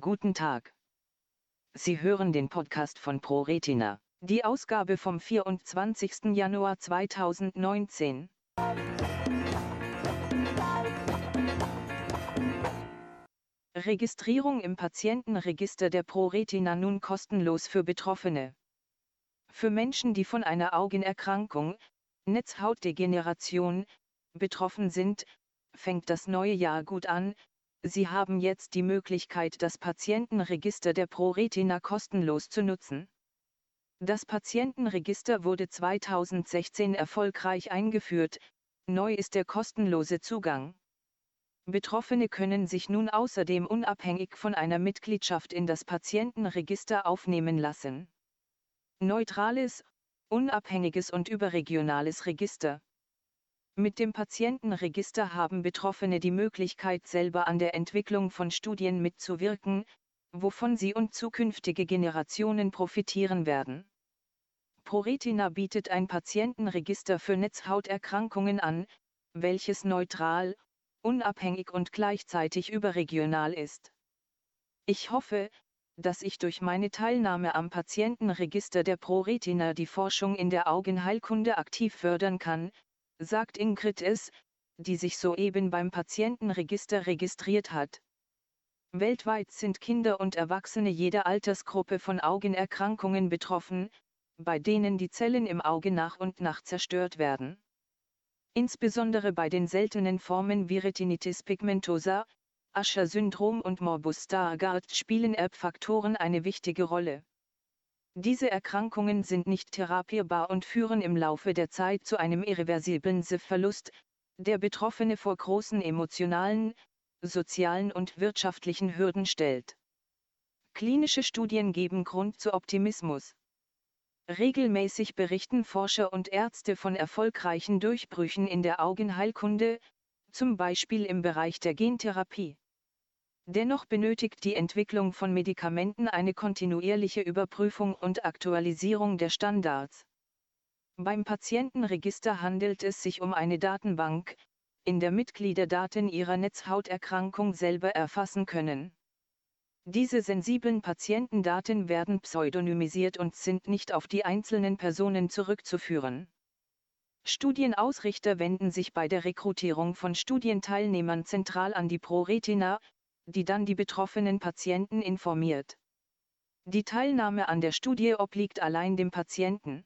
Guten Tag. Sie hören den Podcast von ProRetina, die Ausgabe vom 24. Januar 2019. Registrierung im Patientenregister der ProRetina nun kostenlos für Betroffene. Für Menschen, die von einer Augenerkrankung, Netzhautdegeneration, betroffen sind, fängt das neue Jahr gut an, Sie haben jetzt die Möglichkeit, das Patientenregister der ProRetina kostenlos zu nutzen. Das Patientenregister wurde 2016 erfolgreich eingeführt, neu ist der kostenlose Zugang. Betroffene können sich nun außerdem unabhängig von einer Mitgliedschaft in das Patientenregister aufnehmen lassen. Neutrales, unabhängiges und überregionales Register. Mit dem Patientenregister haben Betroffene die Möglichkeit selber an der Entwicklung von Studien mitzuwirken, wovon sie und zukünftige Generationen profitieren werden. ProRetina bietet ein Patientenregister für Netzhauterkrankungen an, welches neutral, unabhängig und gleichzeitig überregional ist. Ich hoffe, dass ich durch meine Teilnahme am Patientenregister der ProRetina die Forschung in der Augenheilkunde aktiv fördern kann, sagt Ingrid S., die sich soeben beim Patientenregister registriert hat. Weltweit sind Kinder und Erwachsene jeder Altersgruppe von Augenerkrankungen betroffen, bei denen die Zellen im Auge nach und nach zerstört werden. Insbesondere bei den seltenen Formen wie Retinitis pigmentosa, Usher-Syndrom und Morbus Stargardt spielen Erbfaktoren eine wichtige Rolle. Diese Erkrankungen sind nicht therapierbar und führen im Laufe der Zeit zu einem irreversiblen SIF-Verlust, der Betroffene vor großen emotionalen, sozialen und wirtschaftlichen Hürden stellt. Klinische Studien geben Grund zu Optimismus. Regelmäßig berichten Forscher und Ärzte von erfolgreichen Durchbrüchen in der Augenheilkunde, zum Beispiel im Bereich der Gentherapie. Dennoch benötigt die Entwicklung von Medikamenten eine kontinuierliche Überprüfung und Aktualisierung der Standards. Beim Patientenregister handelt es sich um eine Datenbank, in der Mitglieder Daten ihrer Netzhauterkrankung selber erfassen können. Diese sensiblen Patientendaten werden pseudonymisiert und sind nicht auf die einzelnen Personen zurückzuführen. Studienausrichter wenden sich bei der Rekrutierung von Studienteilnehmern zentral an die ProRetina, die dann die betroffenen Patienten informiert. Die Teilnahme an der Studie obliegt allein dem Patienten.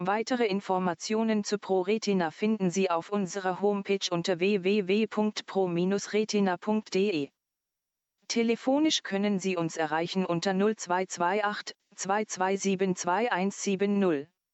Weitere Informationen zu ProRetina finden Sie auf unserer Homepage unter www.pro-retina.de. Telefonisch können Sie uns erreichen unter 0228 2272 2170.